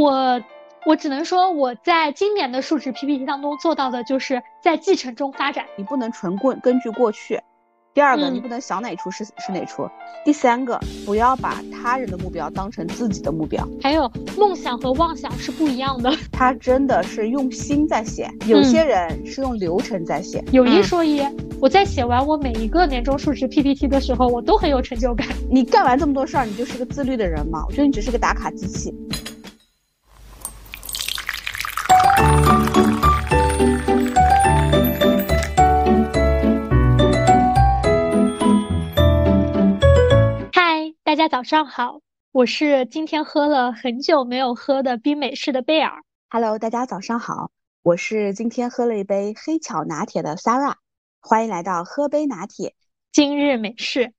我我只能说我在今年的数值 PPT 当中做到的就是在继承中发展。你不能纯过根据过去。第二个，嗯你不能想哪出是是哪出。第三个，不要把他人的目标当成自己的目标。还有梦想和妄想是不一样的。他真的是用心在写，有些人是用流程在写。有一嗯说一，我在写完我每一个年终述职 PPT 的时候，我都很有成就感。你干完这么多事儿，你就是个自律的人吗？我觉得你只是个打卡机器。家早上好，我是今天喝了很久没有喝的冰美式的贝尔。Hello，大家早上好，我是今天喝了一杯黑巧拿铁的 Sarah，欢迎来到喝杯拿铁。今日美式，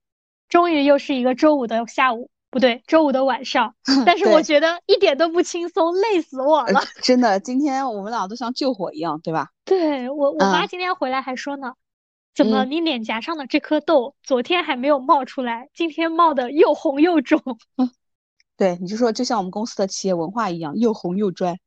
终于又是一个周五的下午，不对，周五的晚上。但是我觉得一点都不轻松，累死我了。真的，今天我们俩都像救火一样，对吧？对，我，我妈嗯今天回来还说呢，怎么嗯你脸颊上的这颗痘，昨天还没有冒出来，今天冒的又红又肿。对，你就说就像我们公司的企业文化一样，又红又专。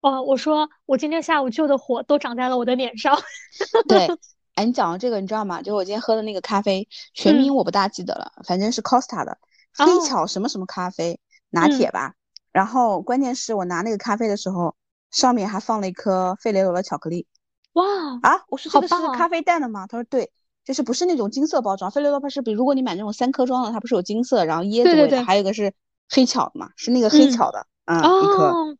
哦，我说我今天下午救的火都长在了我的脸上。对，哎，你讲到这个，你知道吗？就我今天喝的那个咖啡，全名我不大记得了，反正是 Costa 的黑哦巧什么什么咖啡拿嗯铁吧。然后关键是我拿那个咖啡的时候，上面还放了一颗费雷罗的巧克力哇，啊！我说这个是咖啡蛋的吗？他说对，就是不是那种金色包装，费雷罗它是比如果你买那种三颗装的，它不是有金色，然后椰子味的，对对对还有一个是黑巧的嘛，是那个黑嗯巧的，嗯，一颗，哦，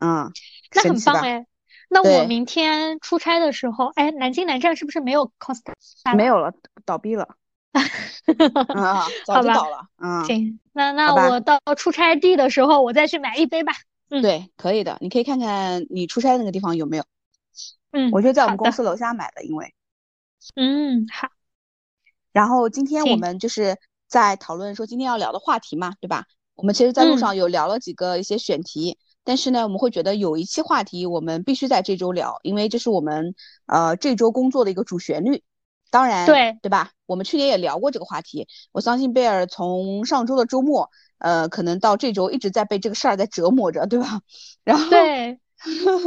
嗯，那？很棒哎。那我明天出差的时候，哎，南京南站是不是没有 Costa？没有了，倒闭了，早就倒了，嗯。行，那那我到出差地的时候，我再去买一杯吧。嗯对，可以的，你可以看看你出差的那个地方有没有。嗯，我就在我们公司楼下买的，因为。嗯，好，然后今天我们就是在讨论说今天要聊的话题嘛，对吧？我们其实在路嗯上有聊了几个一些选题，但是呢，我们会觉得有一期话题我们必须在这周聊，因为这是我们呃这周工作的一个主旋律。当然，对对吧？我们去年也聊过这个话题，我相信贝尔从上周的周末，呃，可能到这周一直在被这个事儿在折磨着，对吧？然后，对，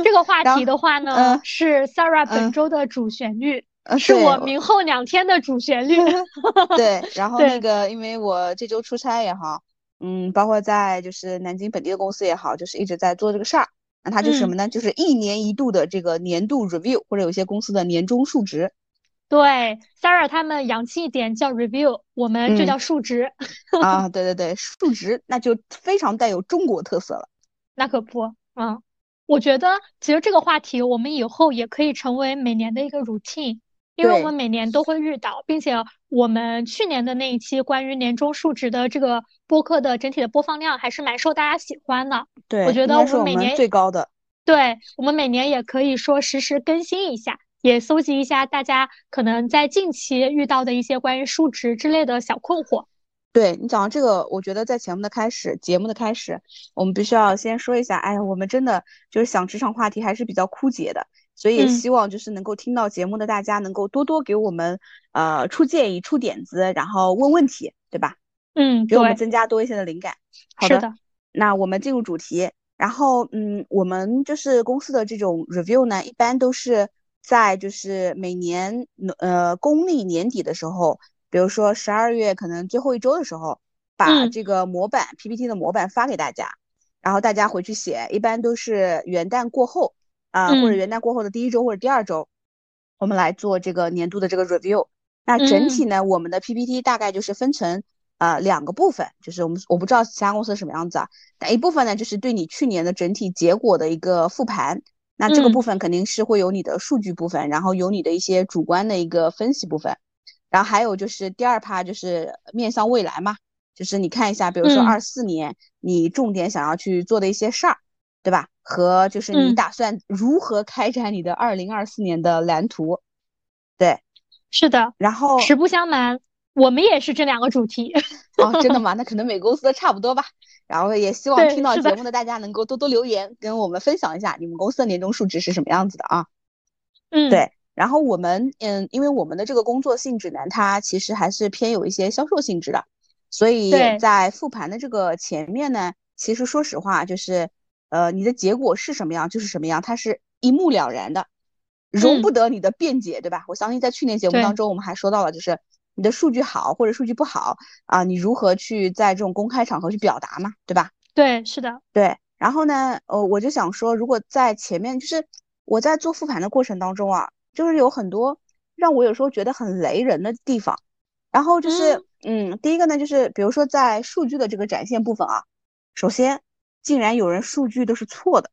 这个话题的话呢嗯，是 Sarah 本嗯周的主旋律，呃，是我明后两天的主旋律。对，然后那个，因为我这周出差也好，嗯，包括在就是南京本地的公司也好，就是一直在做这个事儿。那它就是什么呢？就是一年一度的这个年度 review，或者有些公司的年终述职。对，Sarah 他们洋气一点叫 review，我们就嗯叫述职。啊，对 对对，述职那就非常带有中国特色了。那可不，嗯，我觉得其实这个话题我们以后也可以成为每年的一个 routine，因为我们每年都会遇到，并且我们去年的那一期关于年终述职的这个播客的整体的播放量还是蛮受大家喜欢的。对，我觉得我们我们每年最高的。对，我们每年也可以说实时更新一下，也搜集一下大家可能在近期遇到的一些关于述职之类的小困惑。对你讲到这个，我觉得在节目的开始，节目的开始，我们必须要先说一下，哎呀，我们真的就是想职场话题还是比较枯竭的，所以也嗯希望就是能够听到节目的大家能够多多给我们呃出建议、出点子，然后问问题，对吧？嗯，给我们，增加多一些的灵感。好的，的，那我们进入主题，然后嗯，我们就是公司的这种 review 呢，一般都是在就是每年呃公历年底的时候，比如说十二月可能最后一周的时候，把嗯。这个模板 PPT 的模板发给大家，然后大家回去写，一般都是元旦过后啊、或者嗯。元旦过后的第一周或者第二周，我们来做这个年度的这个 review。那整体嗯。呢，我们的 PPT 大概就是分成呃两个部分，就是我们我不知道其他公司是什么样子啊，但一部分呢就是对你去年的整体结果的一个复盘，那这个嗯。部分肯定是会有你的数据部分，然后有你的一些主观的一个分析部分，然后还有就是第二趴就是面向未来嘛，就是你看一下，比如说嗯二四年你重点想要去做的一些事儿，对吧？和就是你嗯打算如何开展你的二零二四年的蓝图，对，是的，然后实不相瞒，我们也是这两个主题。哦，真的 吗？那可能每个公司都差不多吧。然后也希望听到节目的大家能够多多留言，跟我们分享一下你们公司的年终述职是什么样子的啊。嗯，对，然后我们嗯，因为我们的这个工作性质呢，它其实还是偏有一些销售性质的，所以在复盘的这个前面呢，其实说实话就是呃，你的结果是什么样就是什么样，它是一目了然的，容不得你的辩解，对吧？我相信在去年节目当中，我们还说到了，就是你的数据好或者数据不好啊，你如何去在这种公开场合去表达嘛，对吧？对，是的，对。然后呢，呃，我就想说，如果在前面，就是我在做复盘的过程当中啊，就是有很多让我有时候觉得很雷人的地方。然后就是，嗯，第一个呢，就是比如说在数据的这个展现部分啊，首先。竟然有人数据都是错的，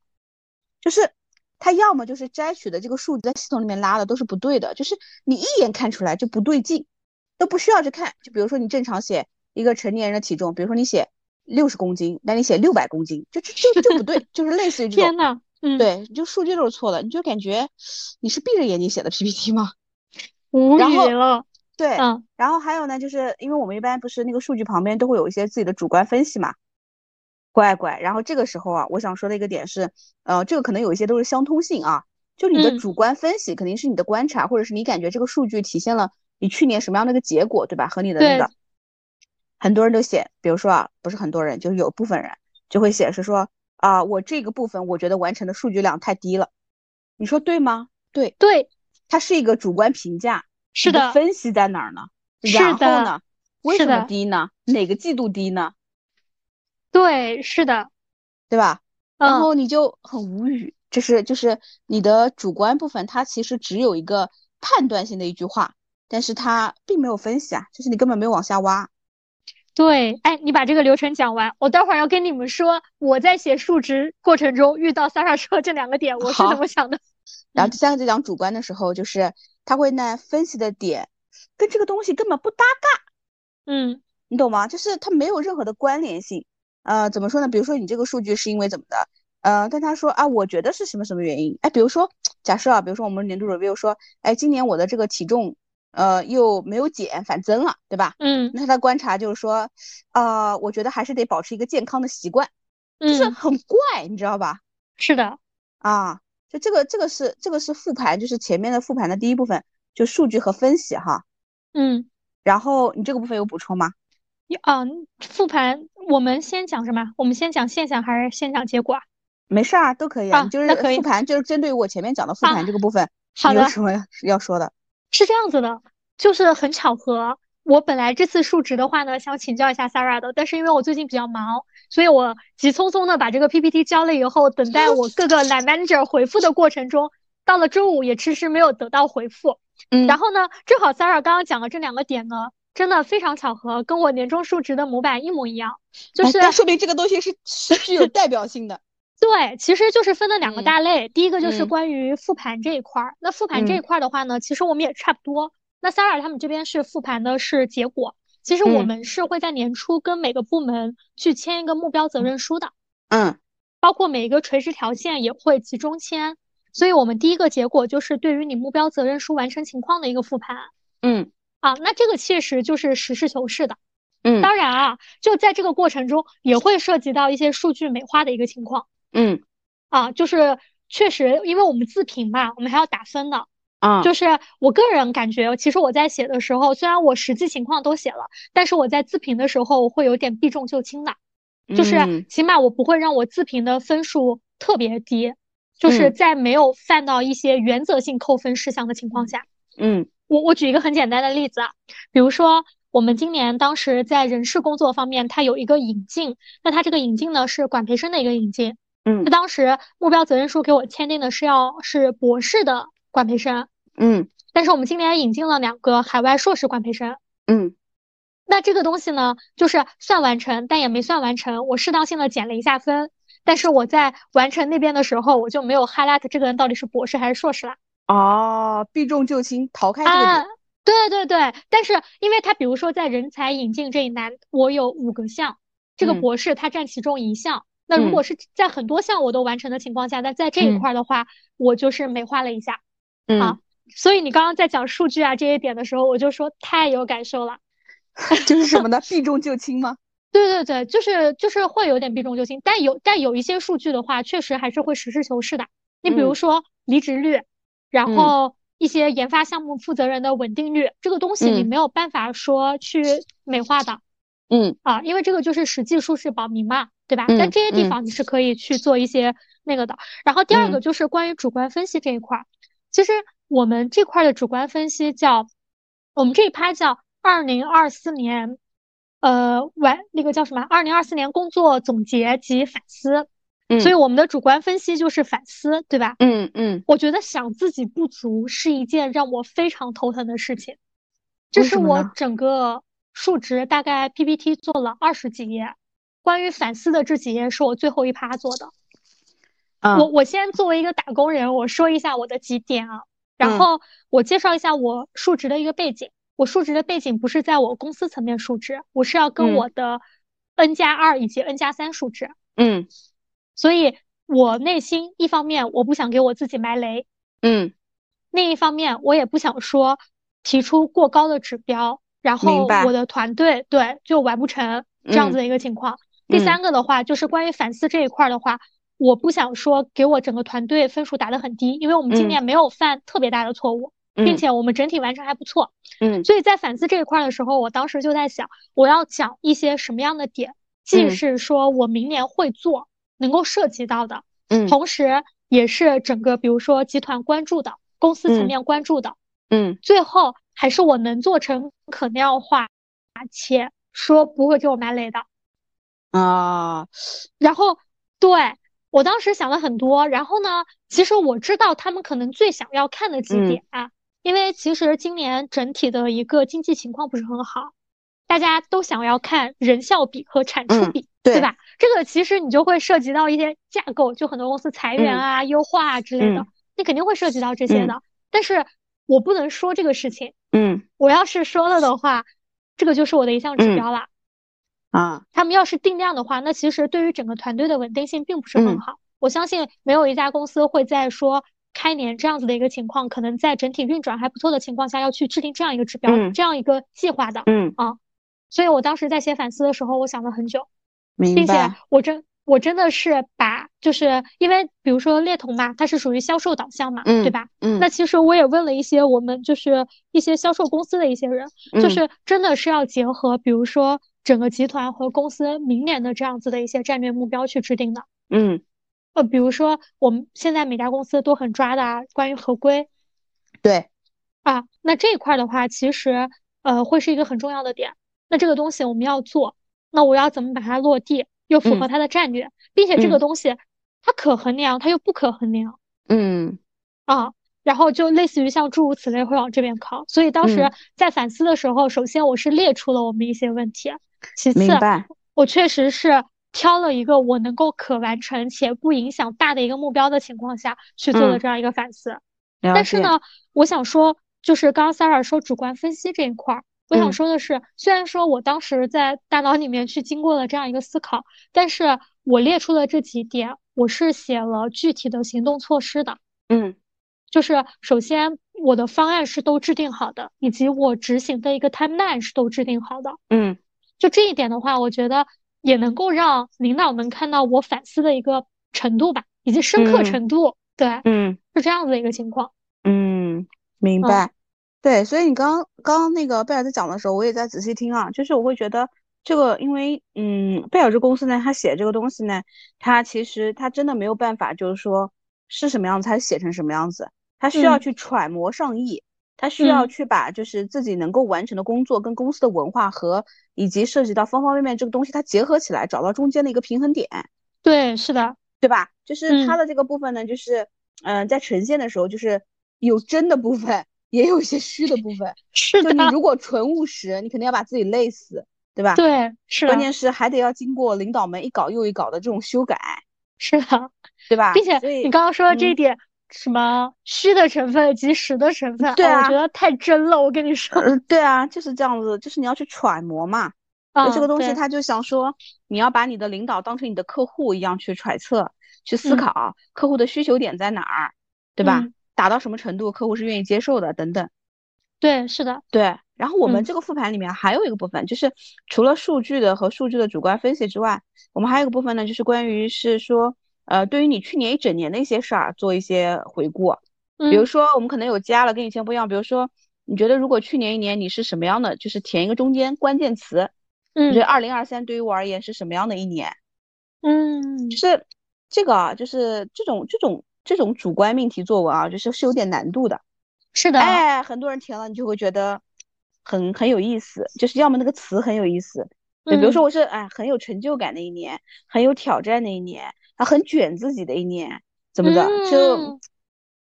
就是他要么就是摘取的这个数据在系统里面拉的都是不对的，就是你一眼看出来就不对劲，都不需要去看。就比如说你正常写一个成年人的体重，比如说你写六十公斤，那你写六百公斤，就就就就不对，就是类似于这种。天呐，嗯，对，就数据都是错的，你就感觉你是闭着眼睛写的 PPT 吗？无语了。对，嗯，然后还有呢，就是因为我们一般不是那个数据旁边都会有一些自己的主观分析嘛。乖乖，然后这个时候啊，我想说的一个点是，呃，这个可能有一些都是相通性啊，就你的主观分析肯定是你的观察，或者是你感觉这个数据体现了你去年什么样的一个结果，对吧？和你的那个，很多人都写，比如说啊，不是很多人，就是有部分人就会写是说啊，我这个部分我觉得完成的数据量太低了，你说对吗？对对，它是一个主观评价，是的，分析在哪儿呢？然后呢？为什么低呢？哪个季度低呢？对，是的，对吧？然后你就很无语，就是就是你的主观部分，它其实只有一个判断性的一句话，但是它并没有分析啊，就是你根本没有往下挖。对，哎，你把这个流程讲完，我待会儿要跟你们说我在写数值过程中遇到 Sara 说这两个点，我是怎么想的。然后第三个在讲主观的时候，就是他会呢分析的点跟这个东西根本不搭嘎，嗯，你懂吗？就是它没有任何的关联性。呃，怎么说呢？比如说你这个数据是因为怎么的？呃，但他说啊，我觉得是什么什么原因？哎，比如说假设啊，比如说我们年度 review 说，哎，今年我的这个体重，呃，又没有减，反增了，对吧？嗯，那他的观察就是说，啊，我觉得还是得保持一个健康的习惯，就是很怪，你知道吧？是的，啊，就这个这个是这个是复盘，就是前面的复盘的第一部分，就数据和分析哈。嗯，然后你这个部分有补充吗？啊，复盘，我们先讲什么？我们先讲现象还是先讲结果啊？没事啊，都可以啊。就是复盘，就是针对我前面讲的复盘这个部分，好的，有什么要说的？是这样子的，就是很巧合，我本来这次述职的话呢，想请教一下 Sarah 的，但是因为我最近比较忙，所以我急匆匆的把这个 PPT 交了以后，等待我各个 line manager 回复的过程中，到了中午也迟迟没有得到回复。嗯，然后呢，正好 Sarah 刚刚讲的这两个点呢。真的非常巧合，跟我年终述职的模板一模一样，就是那说明这个东西是是具有代表性的。对，其实就是分了两个大类，第一个就是关于复盘这一块儿。那复盘这一块儿的话呢，其实我们也差不多。那 Sarah 他们这边是复盘的是结果，其实我们是会在年初跟每个部门去签一个目标责任书的。嗯，包括每一个垂直条线也会集中签，所以我们第一个结果就是对于你目标责任书完成情况的一个复盘。嗯。啊，那这个确实就是实事求是的，嗯，当然啊，就在这个过程中也会涉及到一些数据美化的一个情况，嗯，啊，就是确实，因为我们自评嘛，我们还要打分的，啊，就是我个人感觉，其实我在写的时候，虽然我实际情况都写了，但是我在自评的时候会有点避重就轻的，就是起码我不会让我自评的分数特别低，就是在没有犯到一些原则性扣分事项的情况下，嗯。我我举一个很简单的例子啊，比如说我们今年当时在人事工作方面，它有一个引进，那它这个引进呢是管培生的一个引进，嗯，那当时目标责任书给我签订的是要是博士的管培生，嗯，但是我们今年引进了两个海外硕士管培生，嗯，那这个东西呢就是算完成，但也没算完成，我适当性的减了一下分，但是我在完成那边的时候，我就没有 highlight 这个人到底是博士还是硕士啦。哦，避重就轻，逃开这个点。对对对，但是因为他比如说在人才引进这一栏，我有五个项，这个博士他占其中一项。那如果是在很多项我都完成的情况下，那在这一块的话，我就是美化了一下。啊，所以你刚刚在讲数据啊这些点的时候，我就说太有感受了。就是什么呢？避重就轻吗？对对对，就是就是会有点避重就轻，但有但有一些数据的话，确实还是会实事求是的。你比如说离职率。然后一些研发项目负责人的稳定率，这个东西你没有办法说去美化的，嗯啊，因为这个就是实际舒适保密嘛，对吧？但这些地方你是可以去做一些那个的。然后第二个就是关于主观分析这一块儿，其实我们这块的主观分析叫，我们这一趴叫二零二四年，呃，完那个叫什么？二零二四年工作总结及反思。嗯，所以我们的主观分析就是反思，对吧？嗯嗯，我觉得想自己不足是一件让我非常头疼的事情。这是我整个数值大概 PPT 做了二十几页，关于反思的这几页是我最后一趴做的。我我先作为一个打工人，我说一下我的几点啊，然后我介绍一下我数值的一个背景。我数值的背景不是在我公司层面数值，我是要跟我的 N 加二以及 N 加三数值。嗯。所以，我内心一方面我不想给我自己埋雷，嗯，另一方面我也不想说提出过高的指标，然后我的团队对就完不成这样子的一个情况。第三个的话就是关于反思这一块的话，我不想说给我整个团队分数打得很低，因为我们今年没有犯特别大的错误，并且我们整体完成还不错。嗯，所以在反思这一块的时候，我当时就在想，我要讲一些什么样的点，既是说我明年会做。能够涉及到的，嗯，同时也是整个，比如说集团关注的，公司层面关注的，嗯，最后还是我能做成可量化，且说不会给我埋雷的，啊，然后对我当时想了很多，然后呢，其实我知道他们可能最想要看的几点啊，因为其实今年整体的一个经济情况不是很好。大家都想要看人效比和产出比，对吧？这个其实你就会涉及到一些架构，就很多公司裁员啊、优化啊之类的，你肯定会涉及到这些的。但是我不能说这个事情，嗯，我要是说了的话，这个就是我的一项指标了。啊，他们要是定量的话，那其实对于整个团队的稳定性并不是很好。我相信没有一家公司会在说开年这样子的一个情况，可能在整体运转还不错的情况下，要去制定这样一个指标、这样一个计划的。嗯啊。所以我当时在写反思的时候，我想了很久，并且我真我真的是把，就是因为比如说猎头嘛，它是属于销售导向嘛，对吧？嗯，那其实我也问了一些我们就是一些销售公司的一些人，就是真的是要结合，比如说整个集团和公司明年的这样子的一些战略目标去制定的。嗯，呃，比如说我们现在每家公司都很抓的啊，关于合规。对。啊，那这一块的话，其实呃会是一个很重要的点。那这个东西我们要做，那我要怎么把它落地，又符合它的战略，并且这个东西它可衡量，它又不可衡量，嗯，啊，然后就类似于像诸如此类会往这边靠。所以当时在反思的时候，首先我是列出了我们一些问题，其次我确实是挑了一个我能够可完成且不影响大的一个目标的情况下去做的这样一个反思。但是呢，我想说，就是刚刚 Sarah 说主观分析这一块儿。我想说的是，虽然说我当时在大脑里面去经过了这样一个思考，但是我列出了这几点，我是写了具体的行动措施的。嗯，就是首先我的方案是都制定好的，以及我执行的一个 timeline 是都制定好的。嗯，就这一点的话，我觉得也能够让领导们看到我反思的一个程度吧，以及深刻程度。对，嗯，是这样子的一个情况。嗯，明白。对，所以你刚刚刚那个贝尔在讲的时候，我也在仔细听啊。就是我会觉得这个，因为嗯，贝尔这公司呢，他写这个东西呢，他其实他真的没有办法，就是说是什么样子，他写成什么样子，他需要去揣摩上意，他需要去把就是自己能够完成的工作跟公司的文化和以及涉及到方方面面这个东西，它结合起来，找到中间的一个平衡点。对，是的，对吧？就是他的这个部分呢，就是嗯，在呈现的时候，就是有真的部分。也有一些虚的部分，是的。就你如果纯务实，你肯定要把自己累死，对吧？对，是。关键是还得要经过领导们一稿又一稿的这种修改，是的，对吧？并且你刚刚说的这一点，什么虚的成分及实的成分，对啊，我觉得太真了。我跟你说，嗯，对啊，就是这样子，就是你要去揣摩嘛。啊，这个东西他就想说，你要把你的领导当成你的客户一样去揣测、去思考，客户的需求点在哪儿，对吧？达到什么程度，客户是愿意接受的，等等。对，是的，对。然后我们这个复盘里面还有一个部分，就是除了数据的和数据的主观分析之外，我们还有一个部分呢，就是关于是说，呃，对于你去年一整年的一些事儿做一些回顾。比如说，我们可能有加了，跟以前不一样。比如说，你觉得如果去年一年你是什么样的，就是填一个中间关键词，你觉得二零二三对于我而言是什么样的一年？嗯，就是这个啊，就是这种这种这种主观命题作文啊，就是是有点难度的。是的，哎，很多人填了，你就会觉得很很有意思，就是要么那个词很有意思，对，比如说我是哎很有成就感的一年，很有挑战的一年，啊很卷自己的一年，怎么的？就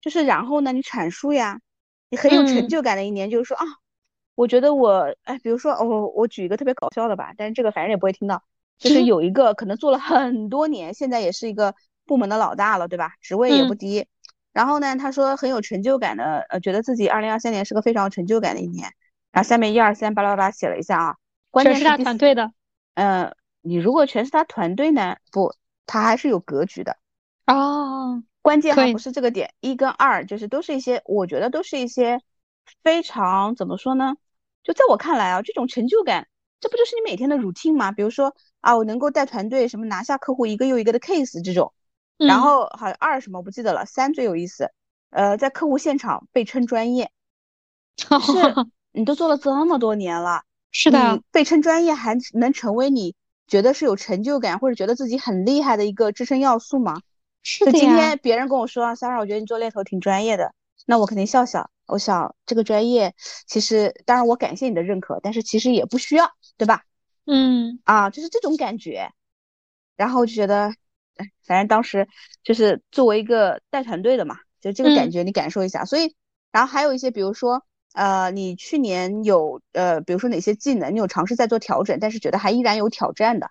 就是然后呢，你阐述呀，你很有成就感的一年，就是说啊，我觉得我哎，比如说我我举一个特别搞笑的吧，但是这个反正也不会听到，就是。有一个可能做了很多年，现在也是一个部门的老大了，对吧？职位也不低。然后呢，他说很有成就感的，呃，觉得自己二零二三年是个非常有成就感的一年。然后下面一二三巴拉巴拉写了一下啊，关键是他团队的。嗯，你如果全是他团队呢，不，他还是有格局的。哦，关键还不是这个点，一跟二就是都是一些，我觉得都是一些非常怎么说呢？就在我看来啊，这种成就感，这不就是你每天的 routine 吗？比如说啊，我能够带团队什么拿下客户一个又一个的 case 这种。然后好像二什么不记得了，三最有意思，呃，在客户现场被称专业，是你都做了这么多年了，是的，被称专业还能成为你觉得是有成就感或者觉得自己很厉害的一个支撑要素吗？是的今天别人跟我说，Sarah，我觉得你做猎头挺专业的，那我肯定笑笑。我想这个专业其实，当然我感谢你的认可，但是其实也不需要，对吧？嗯，啊，就是这种感觉，然后就觉得。反正当时就是作为一个带团队的嘛，就这个感觉你感受一下。所以，然后还有一些，比如说，呃，你去年有呃，比如说哪些技能你有尝试在做调整，但是觉得还依然有挑战的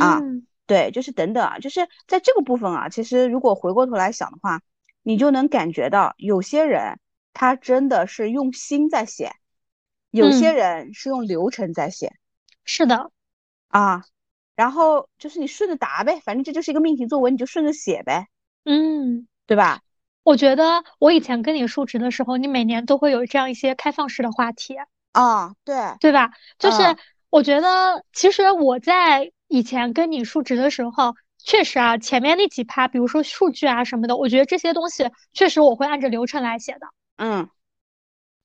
啊？对，就是等等啊，就是在这个部分啊，其实如果回过头来想的话，你就能感觉到有些人他真的是用心在写，有些人是用流程在写。是的，啊。然后就是你顺着答呗，反正这就是一个命题作文，你就顺着写呗，嗯，对吧？我觉得我以前跟你述职的时候，你每年都会有这样一些开放式的话题啊，对，对吧？就是我觉得其实我在以前跟你述职的时候，确实啊，前面那几趴，比如说数据啊什么的，我觉得这些东西确实我会按着流程来写的，嗯。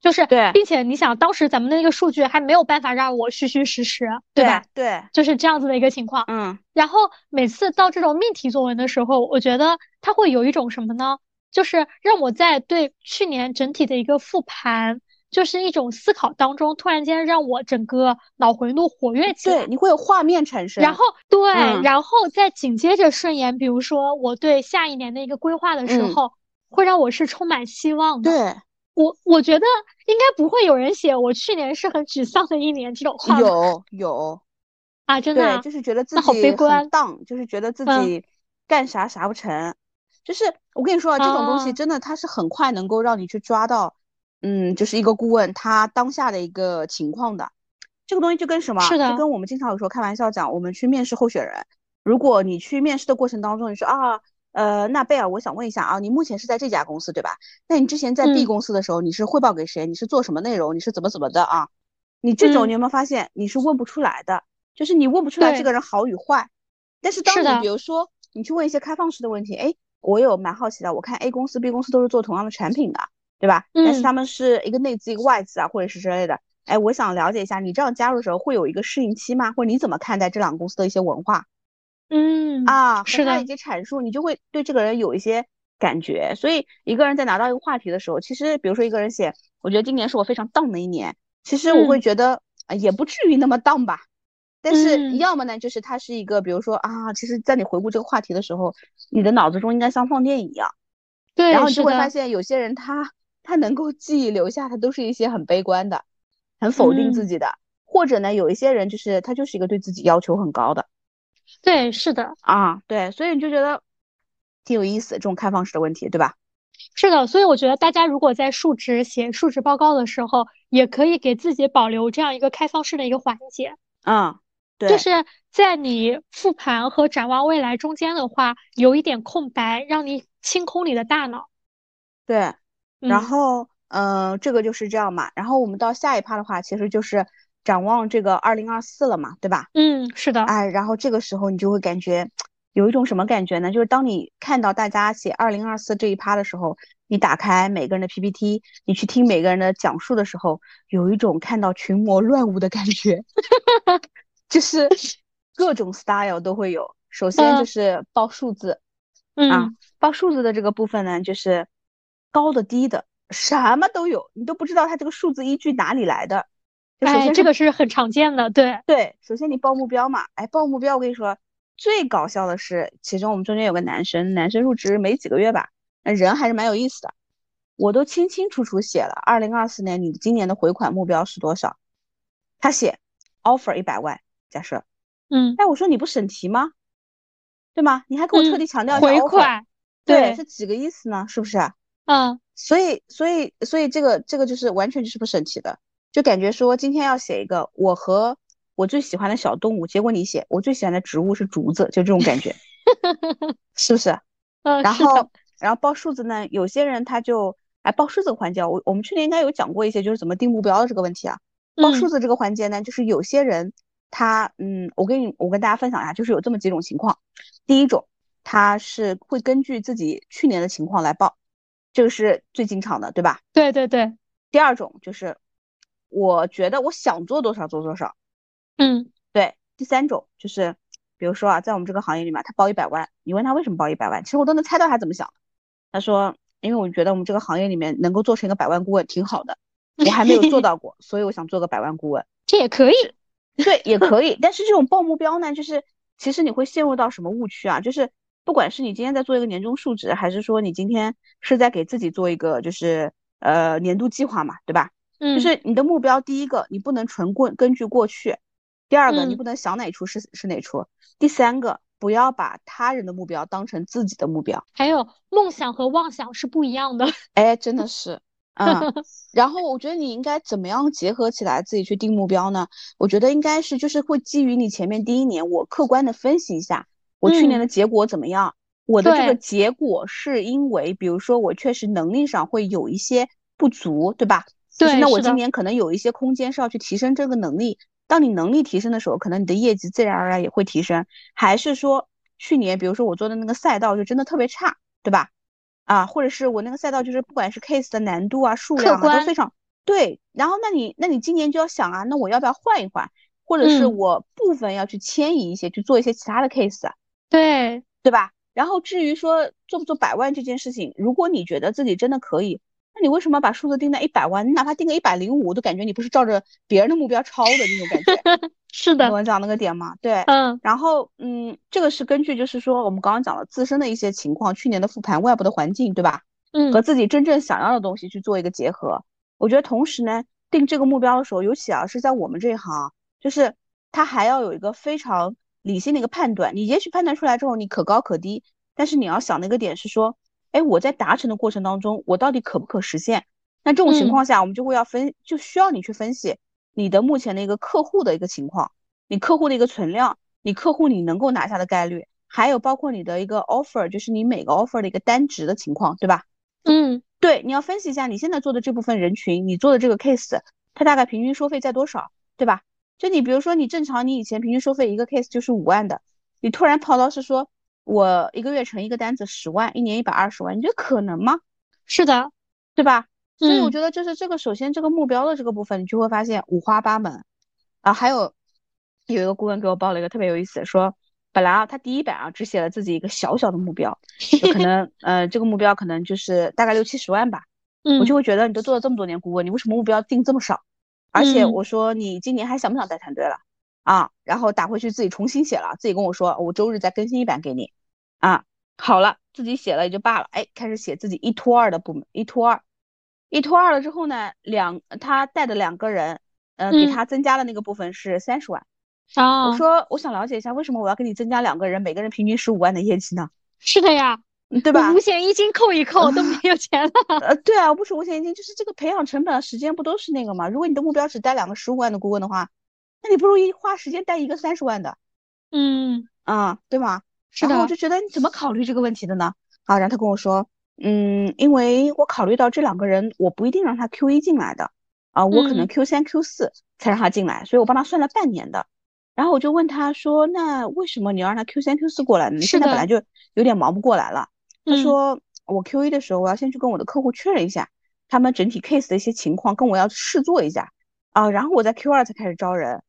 就是对，并且你想，当时咱们的那个数据还没有办法让我虚虚实实，对吧？对，就是这样子的一个情况。嗯，然后每次到这种命题作文的时候，我觉得它会有一种什么呢？就是让我在对去年整体的一个复盘，就是一种思考当中，突然间让我整个脑回路活跃起来。对，你会有画面产生。然后对，然后再紧接着顺延，比如说我对下一年的一个规划的时候，会让我是充满希望的。对。我我觉得应该不会有人写我去年是很沮丧的一年这种话。有有 啊，真的，就是觉得自己好悲观，荡，就是觉得自己干啥啥不成。就是我跟你说啊，这种东西真的它是很快能够让你去抓到，嗯，就是一个顾问他当下的一个情况的。这个东西就跟什么？是的，就跟我们经常有时候开玩笑讲，我们去面试候选人，如果你去面试的过程当中，你说啊。呃，那贝尔，我想问一下啊，你目前是在这家公司对吧？那你之前在 B 公司的时候，你是汇报给谁？你是做什么内容？你是怎么怎么的啊？你这种你有没有发现你是问不出来的？就是你问不出来这个人好与坏。但是当你比如说你去问一些开放式的问题，哎，我有蛮好奇的，我看 A 公司、B 公司都是做同样的产品的，对吧？但是他们是一个内资一个外资啊，或者是之类的。哎，我想了解一下，你这样加入的时候会有一个适应期吗？或者你怎么看待这两个公司的一些文化？嗯啊，是的，以及阐述，你就会对这个人有一些感觉。所以一个人在拿到一个话题的时候，其实比如说一个人写，我觉得今年是我非常荡的一年，其实我会觉得也不至于那么荡吧。但是要么呢，就是他是一个，比如说啊，其实在你回顾这个话题的时候，你的脑子中应该像放电一样。对，然后你就会发现有些人他他能够记忆留下，他都是一些很悲观的，很否定自己的，或者呢，有一些人就是他就是一个对自己要求很高的。对，是的啊，对，所以你就觉得挺有意思，这种开放式的问题，对吧？是的，所以我觉得大家如果在述职写述职报告的时候，也可以给自己保留这样一个开放式的一个环节。嗯，对，就是在你复盘和展望未来中间的话，有一点空白，让你清空你的大脑。对，然后嗯，这个就是这样嘛。然后我们到下一趴的话，其实就是。展望这个二零二四了嘛，对吧？嗯，是的。哎，然后这个时候你就会感觉有一种什么感觉呢？就是当你看到大家写二零二四这一趴的时候，你打开每个人的 PPT，你去听每个人的讲述的时候，有一种看到群魔乱舞的感觉。就是各种 style 都会有。首先就是报数字，啊，报数字的这个部分呢，就是高的低的什么都有，你都不知道它这个数字依据哪里来的。哎，这个是很常见的，对对。首先你报目标嘛，哎，报目标，我跟你说，最搞笑的是，其中我们中间有个男生，男生入职没几个月吧，那人还是蛮有意思的。我都清清楚楚写了，二零二四年你今年的回款目标是多少？他写 offer 一百万，假设，嗯，哎，我说你不审题吗？对吗？你还跟我特地强调回款，对，是几个意思呢？是不是？嗯，所以，所以，所以这个，这个就是完全就是不审题的，就感觉说今天要写一个我和我最喜欢的小动物，结果你写我最喜欢的植物是竹子，就这种感觉，是不是？嗯，然后，然后报数字呢？有些人他就。哎，报数字环节，我我们去年应该有讲过一些，就是怎么定目标的这个问题啊。报数字这个环节呢，就是有些人他，嗯，我跟你我跟大家分享一下，就是有这么几种情况。第一种，他是会根据自己去年的情况来报，这个是最经常的，对吧？对对对。第二种就是，我觉得我想做多少做多少。嗯，对。第三种就是，比如说啊，在我们这个行业里面，他报一百万，你问他为什么报一百万，其实我都能猜到他怎么想。他说。因为我觉得我们这个行业里面能够做成一个百万顾问挺好的，我还没有做到过，所以我想做个百万顾问。这也可以，对，也可以。但是这种报目标呢，就是其实你会陷入到什么误区啊？就是不管是你今天在做一个年终述职，还是说你今天是在给自己做一个就是呃年度计划嘛，对吧？嗯。就是你的目标，第一个你不能纯过根据过去，第二个你不能想哪出是是哪出，第三个。不要把他人的目标当成自己的目标，还有梦想和妄想是不一样的。哎，真的是，嗯。然后我觉得你应该怎么样结合起来自己去定目标呢？我觉得应该是就是会基于你前面第一年，我客观的分析一下我去年的结果怎么样。我的这个结果是因为，比如说我确实能力上会有一些不足，对吧？对。那我今年可能有一些空间是要去提升这个能力。当你能力提升的时候，可能你的业绩自然而然也会提升。还是说去年，比如说我做的那个赛道就真的特别差，对吧？啊，或者是我那个赛道就是不管是 case 的难度啊、数量啊都非常对。然后那你那你今年就要想啊，那我要不要换一换？或者是我部分要去迁移一些，去做一些其他的 case，对对吧？然后至于说做不做百万这件事情，如果你觉得自己真的可以。那你为什么把数字定在一百万？你哪怕定个一百零五，我都感觉你不是照着别人的目标抄的那种感觉。是的，我讲那个点嘛，对，嗯。然后，嗯，这个是根据就是说我们刚刚讲了自身的一些情况，去年的复盘，外部的环境，对吧？嗯。和自己真正想要的东西去做一个结合。我觉得同时呢，定这个目标的时候，尤其啊是在我们这一行，就是他还要有一个非常理性的一个判断。你也许判断出来之后，你可高可低，但是你要想的一个点是说。哎，我在达成的过程当中，我到底可不可实现？那这种情况下，我们就会要分，就需要你去分析你的目前的一个客户的一个情况，你客户的一个存量，你客户你能够拿下的概率，还有包括你的一个 offer，就是你每个 offer 的一个单值的情况，对吧？嗯，对，你要分析一下你现在做的这部分人群，你做的这个 case，它大概平均收费在多少，对吧？就你比如说你正常你以前平均收费一个 case 就是五万的，你突然跑到是说。我一个月成一个单子十万，一年一百二十万，你觉得可能吗？是的，对吧？所以我觉得就是这个，首先这个目标的这个部分，你就会发现五花八门啊。还有有一个顾问给我报了一个特别有意思，说本来啊他第一版啊只写了自己一个小小的目标，可 能呃这个目标可能就是大概六七十万吧。嗯，我就会觉得你都做了这么多年顾问，你为什么目标定这么少？而且我说你今年还想不想带团队了？啊，然后打回去自己重新写了，自己跟我说我周日再更新一版给你，啊，好了，自己写了也就罢了，哎，开始写自己一拖二的部门，一拖二，一拖二了之后呢，两他带的两个人，嗯，给他增加的那个部分是三十万，啊，我说我想了解一下，为什么我要给你增加两个人，每个人平均十五万的业绩呢？是的呀，对吧？五险一金扣一扣都没有钱了，呃，对啊，不是五险一金，就是这个培养成本、时间不都是那个吗？如果你的目标只带两个十五万的顾问的话。那你不如一花时间带一个三十万的，嗯啊，对吗？是的。然后我就觉得你怎么考虑这个问题的呢？啊，然后他跟我说，嗯，因为我考虑到这两个人，我不一定让他 Q 一进来的，啊，我可能 Q 三 Q 四才让他进来，所以我帮他算了半年的。然后我就问他说，那为什么你要让他 Q 三 Q 四过来呢？你现在本来就有点忙不过来了。他说，我 Q 一的时候，我要先去跟我的客户确认一下他们整体 case 的一些情况，跟我要试做一下啊，然后我在 Q 二才开始招人。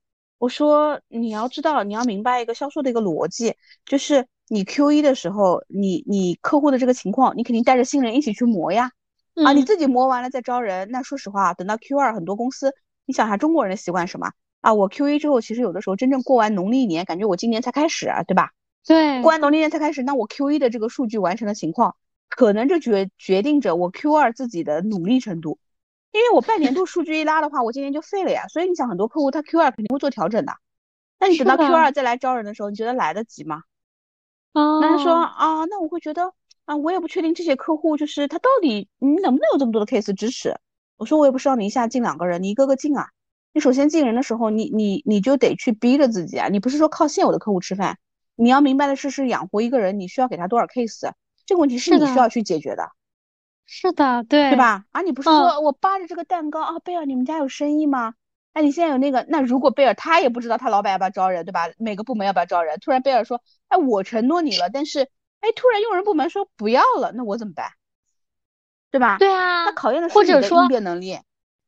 我说你要知道，你要明白一个销售的一个逻辑，就是你 Q 一的时候，你你客户的这个情况，你肯定带着新人一起去磨呀。啊，你自己磨完了再招人，那说实话，等到 Q 二，很多公司，你想下中国人的习惯什么啊？我 Q 一之后，其实有的时候真正过完农历年，感觉我今年才开始，对吧？对，过完农历年才开始，那我 Q 一的这个数据完成的情况，可能就决决定着我 Q 二自己的努力程度。因为我半年度数据一拉的话，我今年就废了呀。所以你想，很多客户他 Q 二肯定会做调整的。那你等到 Q 二再来招人的时候，你觉得来得及吗？哦。那他说啊，那我会觉得啊，我也不确定这些客户就是他到底你能不能有这么多的 case 支持。我说我也不知道你一下进两个人，你一个个进啊。你首先进人的时候，你你你就得去逼着自己啊。你不是说靠现有的客户吃饭，你要明白的是，是养活一个人，你需要给他多少 case，这个问题是你需要去解决的。是的，对对吧？啊，你不是说我扒着这个蛋糕啊，贝尔，你们家有生意吗？哎，你现在有那个，那如果贝尔他也不知道他老板要不要招人，对吧？每个部门要不要招人？突然贝尔说，哎，我承诺你了，但是，哎，突然用人部门说不要了，那我怎么办？对吧？对啊，那考验的是你的应变能力。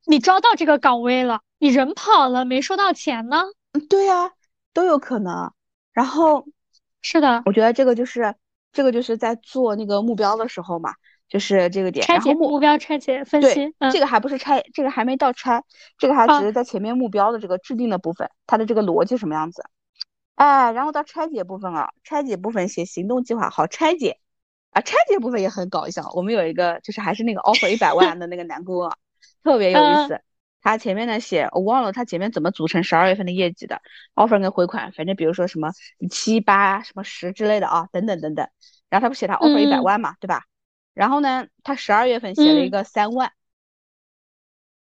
你招到这个岗位了，你人跑了，没收到钱呢？嗯，对啊，都有可能。然后，是的，我觉得这个就是这个就是在做那个目标的时候嘛。就是这个点，拆解目标拆解分析，这个还不是拆，这个还没到拆，这个还只是在前面目标的这个制定的部分，它的这个逻辑什么样子？哎，然后到拆解部分啊，拆解部分写行动计划，好拆解啊，拆解部分也很搞笑。我们有一个就是还是那个 offer 一百万的那个男顾问，特别有意思。他前面呢写，我忘了他前面怎么组成十二月份的业绩的 offer 跟回款，反正比如说什么七八什么十之类的啊，等等等等。然后他不写他 offer 一百万嘛，对吧？然后呢，他十二月份写了一个三万。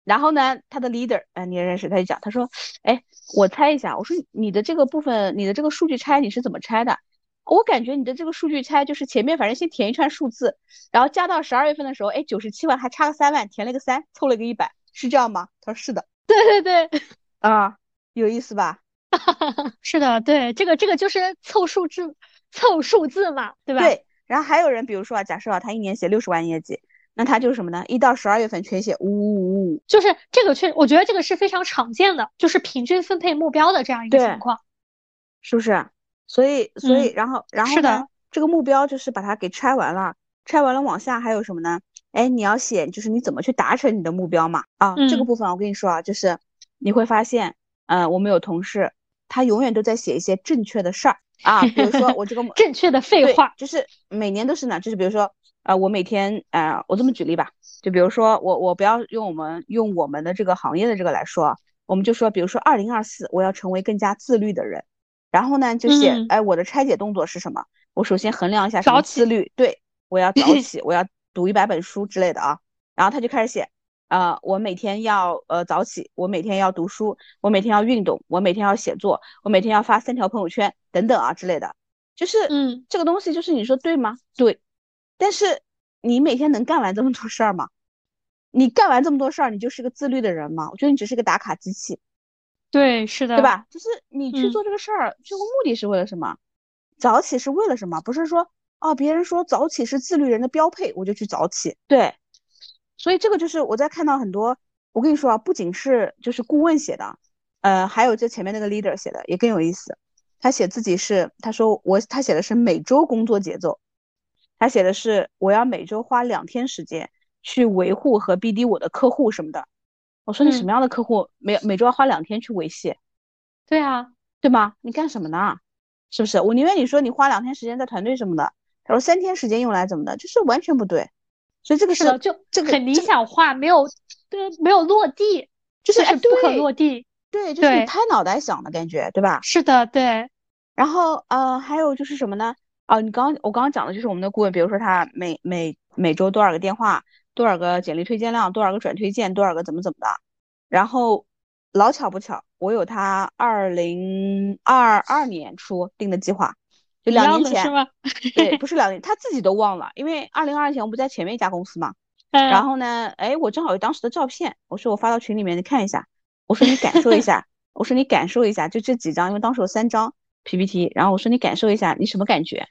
然后呢，他的 leader，哎，你也认识，他就讲，他说，哎，我猜一下，我说你的这个部分，你的这个数据拆你是怎么拆的？我感觉你的这个数据拆就是前面反正先填一串数字，然后加到十二月份的时候，哎，九十七万还差个三万，填了个三，凑了个一百，是这样吗？他说是的。对对对，啊，有意思吧？是的，对，这个这个就是凑数字，凑数字嘛，对吧？对。然后还有人，比如说啊，假设啊，他一年写六十万业绩，那他就是什么呢？一到十二月份全写五五五五，就是这个确，我觉得这个是非常常见的，就是平均分配目标的这样一个情况，是不是？所以，所以，然后，然后呢？这个目标就是把它给拆完了，拆完了往下还有什么呢？哎，你要写就是你怎么去达成你的目标嘛？啊，这个部分我跟你说啊，就是你会发现，呃，我们有同事，他永远都在写一些正确的事儿。啊，比如说 我这个正确的废话，就是每年都是呢，就是比如说，呃，我每天，呃，我这么举例吧，就比如说我我不要用我们用我们的这个行业的这个来说，我们就说，比如说二零二四我要成为更加自律的人，然后呢就写，哎，我的拆解动作是什么？我首先衡量一下什么自律，对我要早 起，我要读一百本书之类的啊，然后他就开始写。呃，我每天要呃早起，我每天要读书，我每天要运动，我每天要写作，我每天要发三条朋友圈等等啊之类的，就是嗯，这个东西就是你说对吗？对，但是你每天能干完这么多事儿吗？你干完这么多事儿，你就是个自律的人吗？我觉得你只是个打卡机器。对，是的，对吧？就是你去做这个事儿，最后目的是为了什么？早起是为了什么？不是说哦，别人说早起是自律人的标配，我就去早起。对。所以这个就是我在看到很多，我跟你说啊，不仅是就是顾问写的，呃，还有这前面那个 leader 写的也更有意思。他写自己是，他说我他写的是每周工作节奏，他写的是我要每周花两天时间去维护和 BD 我的客户什么的。我说你什么样的客户每每周要花两天去维系？对啊，对吗？你干什么呢？是不是？我宁愿你说你花两天时间在团队什么的，他说三天时间用来怎么的，就是完全不对。所以这个是就这个很理想化，没有对没有落地，就是不可落地。对，就是你拍脑袋想的感觉，对吧？是的，对。然后呃，还有就是什么呢？哦，你刚我刚刚讲的就是我们的顾问，比如说他每每每周多少个电话，多少个简历推荐量，多少个转推荐，多少个怎么怎么的。然后老巧不巧，我有他二零二二年初定的计划。就两年前是吗？对，不是两年，他自己都忘了，因为二零二二年我不在前面一家公司嘛。然后呢，哎，我正好有当时的照片，我说我发到群里面你看一下，我说你感受一下，我说你感受一下，就这几张，因为当时有三张 PPT，然后我说你感受一下，你什么感觉？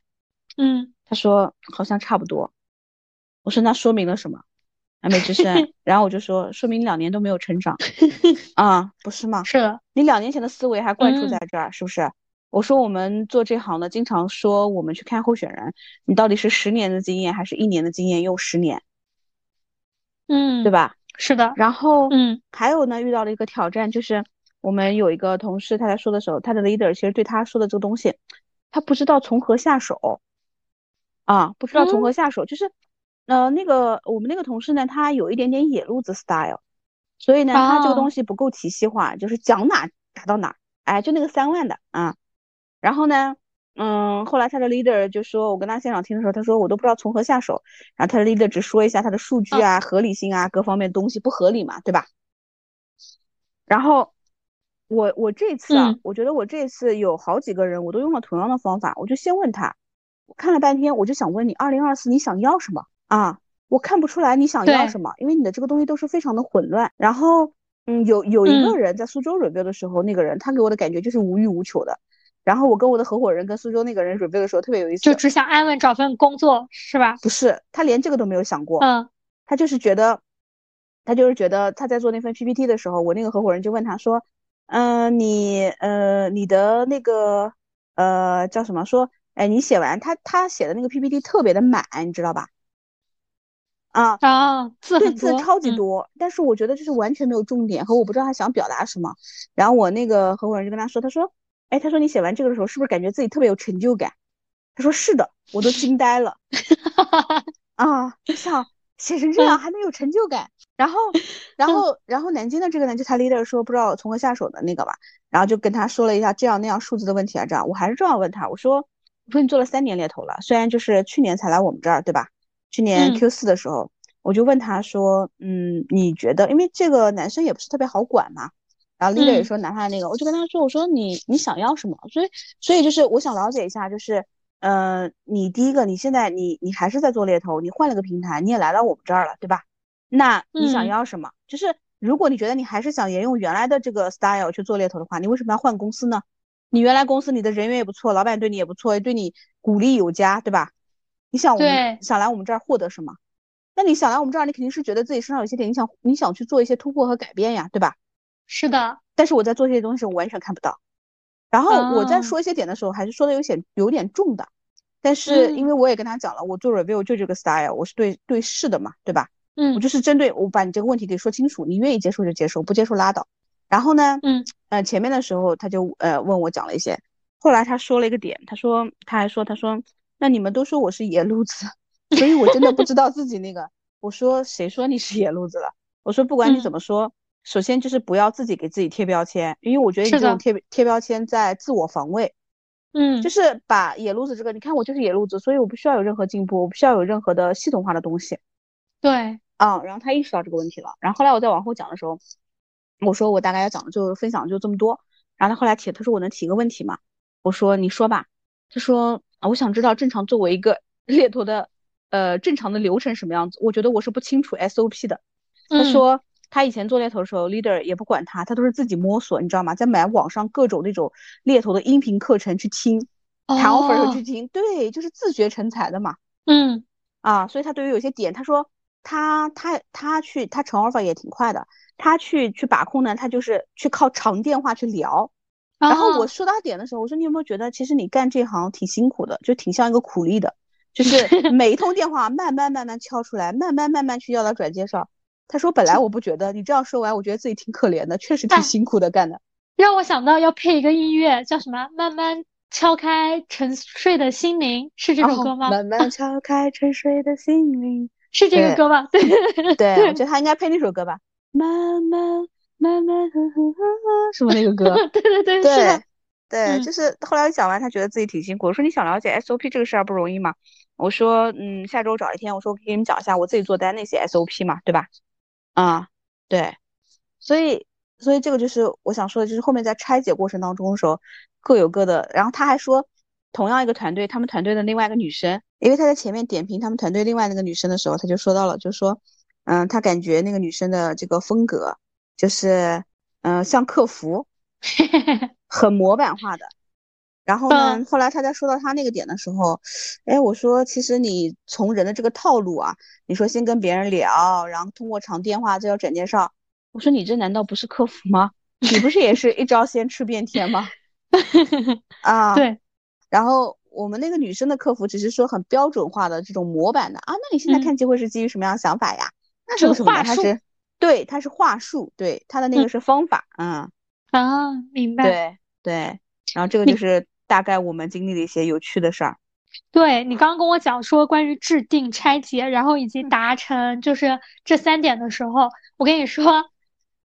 嗯，他说好像差不多。我说那说明了什么？完美之声。然后我就说，说明两年都没有成长 啊，不是吗？是的，你两年前的思维还灌输在这儿，是不是？我说我们做这行的，经常说我们去看候选人，你到底是十年的经验还是一年的经验用十年？嗯，对吧？是的。然后，嗯，还有呢，遇到了一个挑战，就是我们有一个同事，他在说的时候，他的 leader 其实对他说的这个东西，他不知道从何下手，啊，不知道从何下手，就是，呃，那个我们那个同事呢，他有一点点野路子 style，所以呢，他这个东西不够体系化，就是讲哪打到哪，哎，就那个三万的啊。然后呢，嗯，后来他的 leader 就说，我跟他现场听的时候，他说我都不知道从何下手。然后他的 leader 只说一下他的数据啊、合理性啊各方面东西不合理嘛，对吧？然后我我这次啊，我觉得我这次有好几个人，我都用了同样的方法，我就先问他，我看了半天，我就想问你，二零二四你想要什么啊？我看不出来你想要什么，因为你的这个东西都是非常的混乱。然后，嗯，有有一个人在苏州 review 的时候，那个人他给我的感觉就是无欲无求的。然后我跟我的合伙人跟苏州那个人准备的时候特别有意思，就只想安稳找份工作是吧？不是，他连这个都没有想过。嗯，他就是觉得，他就是觉得他在做那份 PPT 的时候，我那个合伙人就问他说：“嗯，你呃，你的那个呃叫什么？说，哎，你写完他他写的那个 PPT 特别的满，你知道吧？啊啊，字对字超级多，但是我觉得就是完全没有重点和我不知道他想表达什么。然后我那个合伙人就跟他说，他说。哎，他说你写完这个的时候，是不是感觉自己特别有成就感？他说是的，我都惊呆了。啊，我想写成这样还能有成就感？然后，然后，然后南京的这个呢，就他 leader 说不知道从何下手的那个吧，然后就跟他说了一下这样那样数字的问题啊，这样我还是这样问他，我说我说你做了三年猎头了，虽然就是去年才来我们这儿，对吧？去年 Q 四的时候，我就问他说，嗯，你觉得，因为这个男生也不是特别好管嘛。然后 leader 也说拿他的那个，我就跟他说，我说你你想要什么？所以所以就是我想了解一下，就是呃，你第一个你现在你你还是在做猎头，你换了个平台，你也来到我们这儿了，对吧？那你想要什么？就是如果你觉得你还是想沿用原来的这个 style 去做猎头的话，你为什么要换公司呢？你原来公司你的人员也不错，老板对你也不错，对你鼓励有加，对吧？你想我们想来我们这儿获得什么？那你想来我们这儿，你肯定是觉得自己身上有些点，你想你想去做一些突破和改变呀，对吧？是的，但是我在做这些东西，我完全看不到。然后我在说一些点的时候，还是说的有些有点重的。但是因为我也跟他讲了，我做 review 就这个 style，我是对对事的嘛，对吧？嗯，我就是针对我把你这个问题给说清楚，你愿意接受就接受，不接受拉倒。然后呢，嗯，呃，前面的时候他就呃问我讲了一些，后来他说了一个点，他说他还说他说那你们都说我是野路子，所以我真的不知道自己那个。我说谁说你是野路子了？我说不管你怎么说。首先就是不要自己给自己贴标签，因为我觉得你这种贴贴标签在自我防卫。嗯，就是把野路子这个，你看我就是野路子，所以我不需要有任何进步，我不需要有任何的系统化的东西。对，啊，然后他意识到这个问题了，然后后来我再往后讲的时候，我说我大概要讲的就分享就这么多。然后他后来提，他说我能提个问题吗？我说你说吧。他说啊，我想知道正常作为一个 猎头的，呃，正常的流程什么样子？我觉得我是不清楚 SOP 的。他说。他以前做猎头的时候，leader 也不管他，他都是自己摸索，你知道吗？在买网上各种那种猎头的音频课程去听，谈 offer 去听，对，就是自学成才的嘛。嗯，啊，所以他对于有些点，他说他他他去他成 offer 也挺快的，他去去把控呢，他就是去靠长电话去聊。然后我说到点的时候，我说你有没有觉得，其实你干这行挺辛苦的，就挺像一个苦力的，就是 每一通电话慢慢慢慢敲出来，慢慢慢慢去要到转介绍。他说：“本来我不觉得，你这样说完，我觉得自己挺可怜的，确实挺辛苦的干的。让我想到要配一个音乐，叫什么？慢慢敲开沉睡的心灵，是这首歌吗？慢慢 敲开沉睡的心灵，是这个歌吗？对对，我觉得 他应该配那首歌吧。慢慢慢慢呵呵呵呵，是不是那个歌？对对对，对对，就是后来讲完，他觉得自己挺辛苦。我说你想了解 SOP 这个事儿不容易吗？我说嗯，下周找一天，我说我给你们讲一下我自己做单那些 SOP 嘛，对吧？”啊，对，所以，所以这个就是我想说的，就是后面在拆解过程当中的时候，各有各的。然后他还说，同样一个团队，他们团队的另外一个女生，因为他在前面点评他们团队另外那个女生的时候，他就说到了，就说，嗯，他感觉那个女生的这个风格，就是，嗯，像客服，很模板化的。然后呢，后来他在说到他那个点的时候，哎，我说其实你从人的这个套路啊，你说先跟别人聊，然后通过长电话再要转介绍，我说你这难道不是客服吗？你不是也是一招先吃遍天吗？啊，对。然后我们那个女生的客服只是说很标准化的这种模板的啊，那你现在看机会是基于什么样的想法呀？那是什么？他是对，他是话术，对，他的那个是方法，嗯啊，明白。对对，然后这个就是大概我们经历的一些有趣的事儿。对你刚刚跟我讲说关于制定、拆解，然后以及达成，就是这三点的时候，我跟你说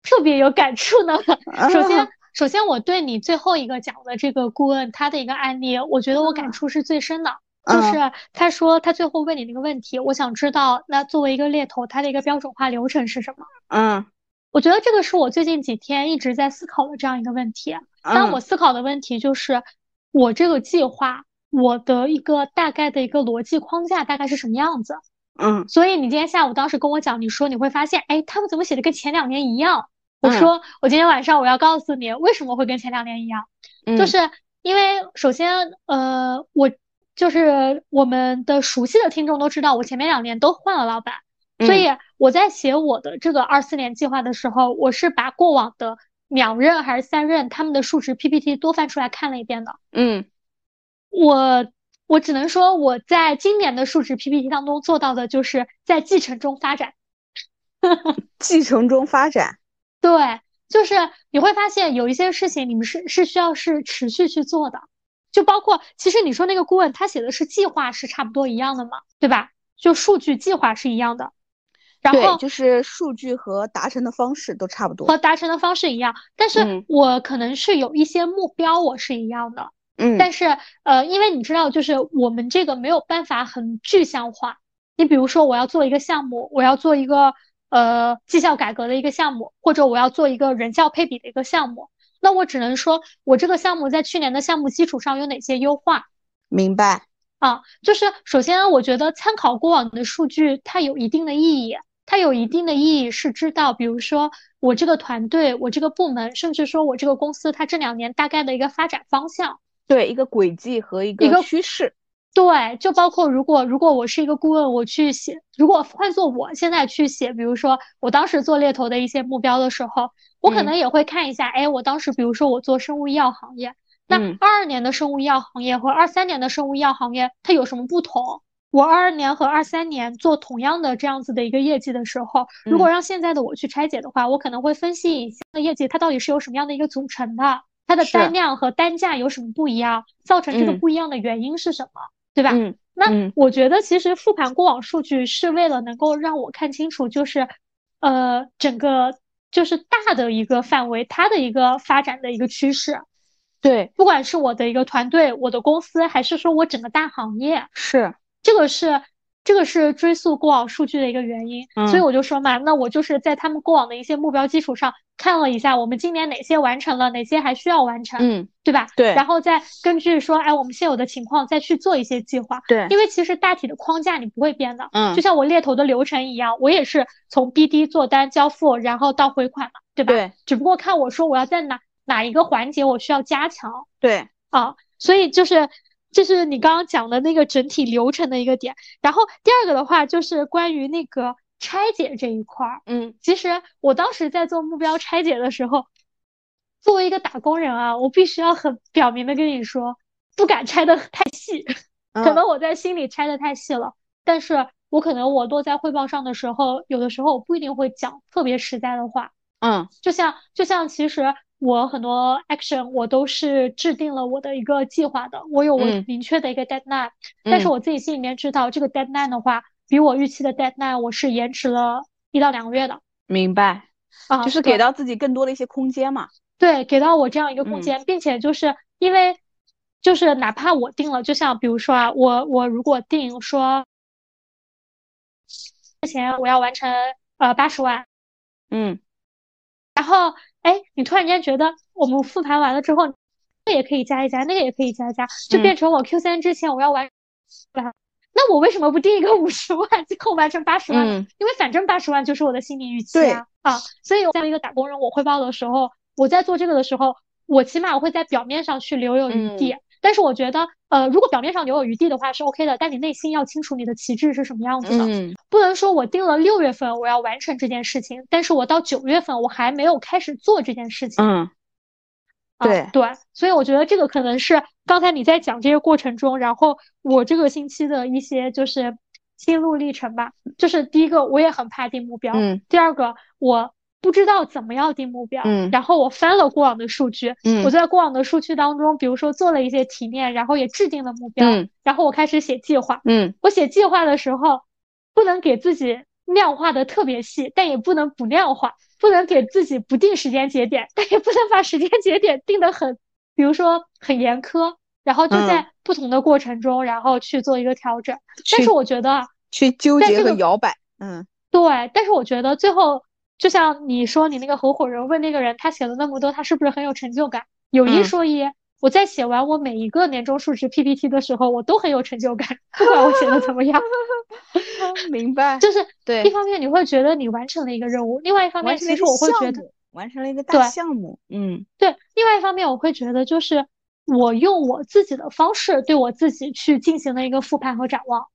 特别有感触呢。首先。首先，我对你最后一个讲的这个顾问他的一个案例，我觉得我感触是最深的。就是他说他最后问你那个问题，我想知道那作为一个猎头，他的一个标准化流程是什么？嗯，我觉得这个是我最近几天一直在思考的这样一个问题。但我思考的问题就是，我这个计划，我的一个大概的一个逻辑框架大概是什么样子？嗯，所以你今天下午当时跟我讲，你说你会发现，哎，他们怎么写的跟前两年一样？我说，我今天晚上我要告诉你为什么会跟前两年一样，就是因为首先，呃，我就是我们的熟悉的听众都知道，我前面两年都换了老板，所以我在写我的这个二四年计划的时候，我是把过往的两任还是三任他们的数值 PPT 都翻出来看了一遍的。嗯，我我只能说，我在今年的数值 PPT 当中做到的就是在继承中发展，继承中发展。对，就是你会发现有一些事情，你们是是需要是持续去做的，就包括其实你说那个顾问他写的是计划是差不多一样的嘛，对吧？就数据计划是一样的，然后就是数据和达成的方式都差不多，和达成的方式一样，但是我可能是有一些目标我是一样的，嗯，但是呃，因为你知道，就是我们这个没有办法很具象化，你比如说我要做一个项目，我要做一个。呃，绩效改革的一个项目，或者我要做一个人效配比的一个项目，那我只能说，我这个项目在去年的项目基础上有哪些优化？明白啊，就是首先，我觉得参考过往的数据，它有一定的意义，它有一定的意义是知道，比如说我这个团队，我这个部门，甚至说我这个公司，它这两年大概的一个发展方向，对一个轨迹和一个趋势。对，就包括如果如果我是一个顾问，我去写，如果换做我现在去写，比如说我当时做猎头的一些目标的时候，我可能也会看一下，哎，我当时比如说我做生物医药行业，那二二年的生物医药行业和二三年的生物医药行业它有什么不同？我二二年和二三年做同样的这样子的一个业绩的时候，如果让现在的我去拆解的话，我可能会分析一下业绩它到底是由什么样的一个组成的，它的单量和单价有什么不一样，造成这个不一样的原因是什么？对吧？嗯，那我觉得其实复盘过往数据是为了能够让我看清楚，就是呃整个就是大的一个范围，它的一个发展的一个趋势。对，不管是我的一个团队、我的公司，还是说我整个大行业，是这个是。这个是追溯过往数据的一个原因，所以我就说嘛，那我就是在他们过往的一些目标基础上看了一下，我们今年哪些完成了，哪些还需要完成，嗯，对吧？对，然后再根据说，哎，我们现有的情况再去做一些计划，对，因为其实大体的框架你不会变的，嗯，就像我猎头的流程一样，我也是从 BD 做单交付，然后到回款嘛，对吧？对，只不过看我说我要在哪哪一个环节我需要加强，对，啊，所以就是。这是你刚刚讲的那个整体流程的一个点，然后第二个的话就是关于那个拆解这一块儿。嗯，其实我当时在做目标拆解的时候，作为一个打工人啊，我必须要很表明的跟你说，不敢拆的太细，可能我在心里拆的太细了，但是我可能我落在汇报上的时候，有的时候我不一定会讲特别实在的话。嗯，就像就像其实。我很多 action 我都是制定了我的一个计划的，我有我明确的一个 deadline，但是我自己心里面知道这个 deadline 的话，比我预期的 deadline 我是延迟了一到两个月的。明白，啊，就是给到自己更多的一些空间嘛。对，给到我这样一个空间，并且就是因为就是哪怕我定了，就像比如说啊，我我如果定说之前我要完成呃八十万，嗯。然后，哎，你突然间觉得我们复盘完了之后，这也可以加一加，那个也可以加一加，就变成我 Q 三之前我要完，那我为什么不定一个五十万，最后完成八十万？因为反正八十万就是我的心理预期啊啊！所以作为一个打工人，我汇报的时候，我在做这个的时候，我起码我会在表面上去留有余地，但是我觉得，呃，如果表面上留有余地的话是 OK 的，但你内心要清楚你的旗帜是什么样子的，嗯，不能说我定了六月份我要完成这件事情，但是我到九月份我还没有开始做这件事情，嗯，对对，所以我觉得这个可能是刚才你在讲这些过程中，然后我这个星期的一些就是心路历程吧，就是第一个我也很怕定目标，嗯，第二个我。不知道怎么要定目标，嗯，然后我翻了过往的数据，嗯，我在过往的数据当中，比如说做了一些提炼，然后也制定了目标，嗯，然后我开始写计划，嗯，我写计划的时候，不能给自己量化的特别细，但也不能不量化，不能给自己不定时间节点，但也不能把时间节点定得很，比如说很严苛，然后就在不同的过程中，然后去做一个调整。但是我觉得去纠结和摇摆，嗯，对，但是我觉得最后。就像你说，你那个合伙人问那个人，他写了那么多，他是不是很有成就感？有一说一，我在写完我每一个年终述职 PPT 的时候，我都很有成就感，不管我写的怎么样。明白。就是对，一方面你会觉得你完成了一个任务，另外一方面其实我会觉得完成了一个大项目。嗯，对。另外一方面我会觉得，就是我用我自己的方式对我自己去进行了一个复盘和展望，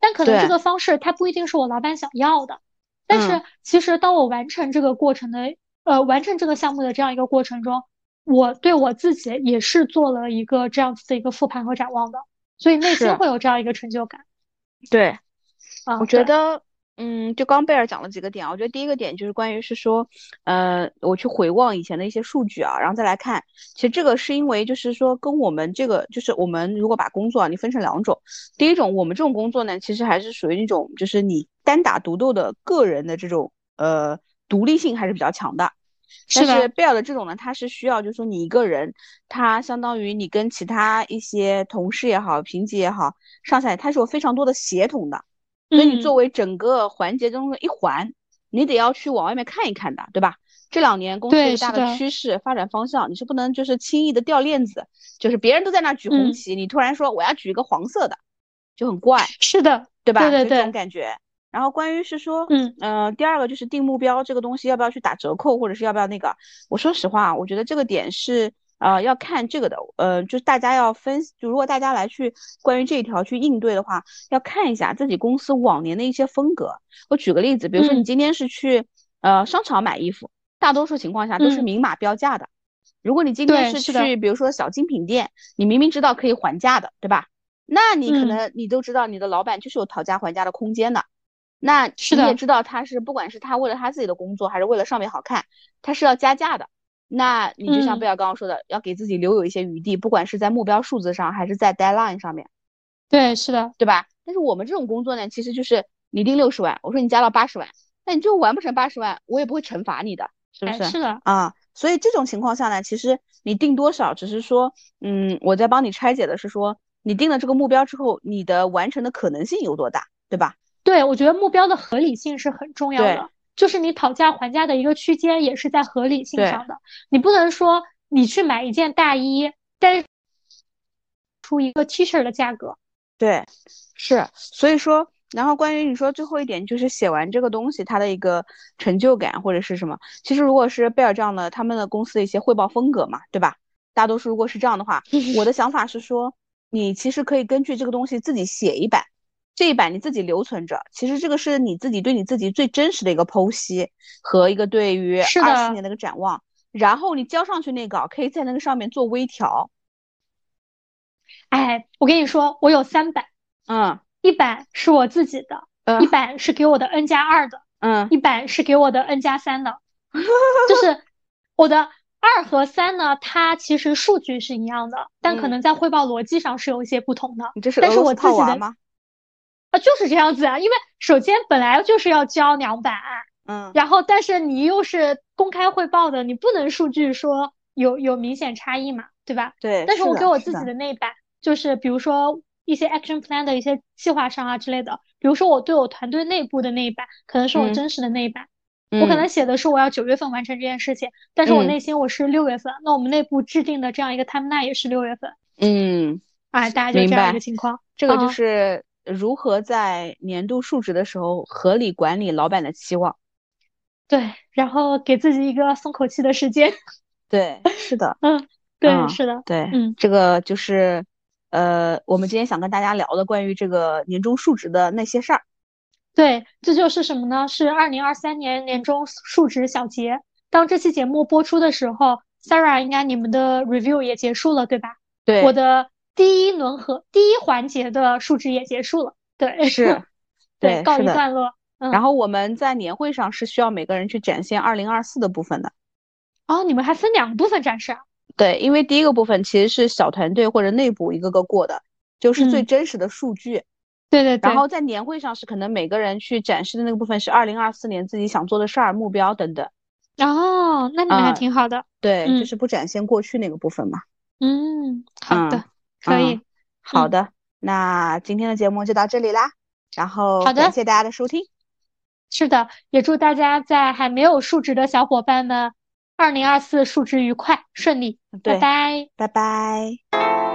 但可能这个方式它不一定是我老板想要的。但是其实，当我完成这个过程的，呃，完成这个项目的这样一个过程中，我对我自己也是做了一个这样子的一个复盘和展望的，所以内心会有这样一个成就感。对，啊，我觉得。嗯，就刚贝尔讲了几个点，我觉得第一个点就是关于是说，呃，我去回望以前的一些数据啊，然后再来看，其实这个是因为就是说跟我们这个就是我们如果把工作啊你分成两种，第一种我们这种工作呢，其实还是属于那种就是你单打独斗的个人的这种呃独立性还是比较强的，但是贝尔的这种呢，它是需要就是说你一个人，他相当于你跟其他一些同事也好、评级也好、上下，他是有非常多的协同的。所以你作为整个环节中的一环，你得要去往外面看一看的，对吧？这两年公司最大的趋势发展方向，你是不能就是轻易的掉链子，就是别人都在那举红旗，你突然说我要举一个黄色的，就很怪。是的，对吧？对对对，这种感觉。然后关于是说，嗯呃，第二个就是定目标这个东西要不要去打折扣，或者是要不要那个？我说实话，我觉得这个点是。呃，要看这个的，呃，就是大家要分，就如果大家来去关于这一条去应对的话，要看一下自己公司往年的一些风格。我举个例子，比如说你今天是去呃商场买衣服，大多数情况下都是明码标价的。如果你今天是去，比如说小精品店，你明明知道可以还价的，对吧？那你可能你都知道你的老板就是有讨价还价的空间的。那你也知道他是不管是他为了他自己的工作，还是为了上面好看，他是要加价的。那你就像贝尔刚刚说的，要给自己留有一些余地，不管是在目标数字上，还是在 deadline 上面。对，是的，对吧？但是我们这种工作呢，其实就是你定六十万，我说你加到八十万，那你就完不成八十万，我也不会惩罚你的，是不是？是的啊，所以这种情况下呢，其实你定多少，只是说，嗯，我在帮你拆解的是说，你定了这个目标之后，你的完成的可能性有多大，对吧？对，我觉得目标的合理性是很重要的。就是你讨价还价的一个区间也是在合理性上的，你不能说你去买一件大衣，但是出一个 T 恤的价格。对，是，所以说，然后关于你说最后一点，就是写完这个东西它的一个成就感或者是什么，其实如果是贝尔这样的他们的公司的一些汇报风格嘛，对吧？大多数如果是这样的话，我的想法是说，你其实可以根据这个东西自己写一版。这一版你自己留存着，其实这个是你自己对你自己最真实的一个剖析和一个对于二四年的一个展望，然后你交上去那稿，可以在那个上面做微调。哎，我跟你说，我有三版，嗯，一版是我自己的，嗯一版是给我的 N 加二的，嗯，一版是给我的 N 加三的，就是我的二和三呢，它其实数据是一样的，但可能在汇报逻辑上是有一些不同的。你这是但是我自己的吗？啊，就是这样子啊，因为首先本来就是要交两版，嗯，然后但是你又是公开汇报的，你不能数据说有有明显差异嘛，对吧？对。但是我给我自己的那一版，就是比如说一些 action plan 的一些计划上啊之类的，比如说我对我团队内部的那一版，可能是我真实的那一版，我可能写的是我要九月份完成这件事情，但是我内心我是六月份，那我们内部制定的这样一个 timeline 也是六月份，嗯，哎，大家就这样一个情况，这个就是。如何在年度述职的时候合理管理老板的期望？对，然后给自己一个松口气的时间。对，是的，嗯，对，是的，对，嗯，这个就是呃，我们今天想跟大家聊的关于这个年终述职的那些事儿。对，这就是什么呢？是二零二三年年终述职小结。当这期节目播出的时候，Sarah 应该你们的 review 也结束了，对吧？对，我的第一轮和第一环节的述职也结束了。对，是，对，告一段落。然后我们在年会上是需要每个人去展现二零二四的部分的。哦，你们还分两个部分展示啊？对，因为第一个部分其实是小团队或者内部一个个过的，就是最真实的数据。对对对，然后在年会上是可能每个人去展示的那个部分是二零二四年自己想做的事儿、目标等等。哦，那你们还挺好的。对，就是不展现过去那个部分嘛。嗯，好的，可以。好的，那今天的节目就到这里啦。然后，好的，感谢大家的收听。是的，也祝大家在还没有述职的小伙伴们，二零二四述职愉快顺利。拜拜，拜拜。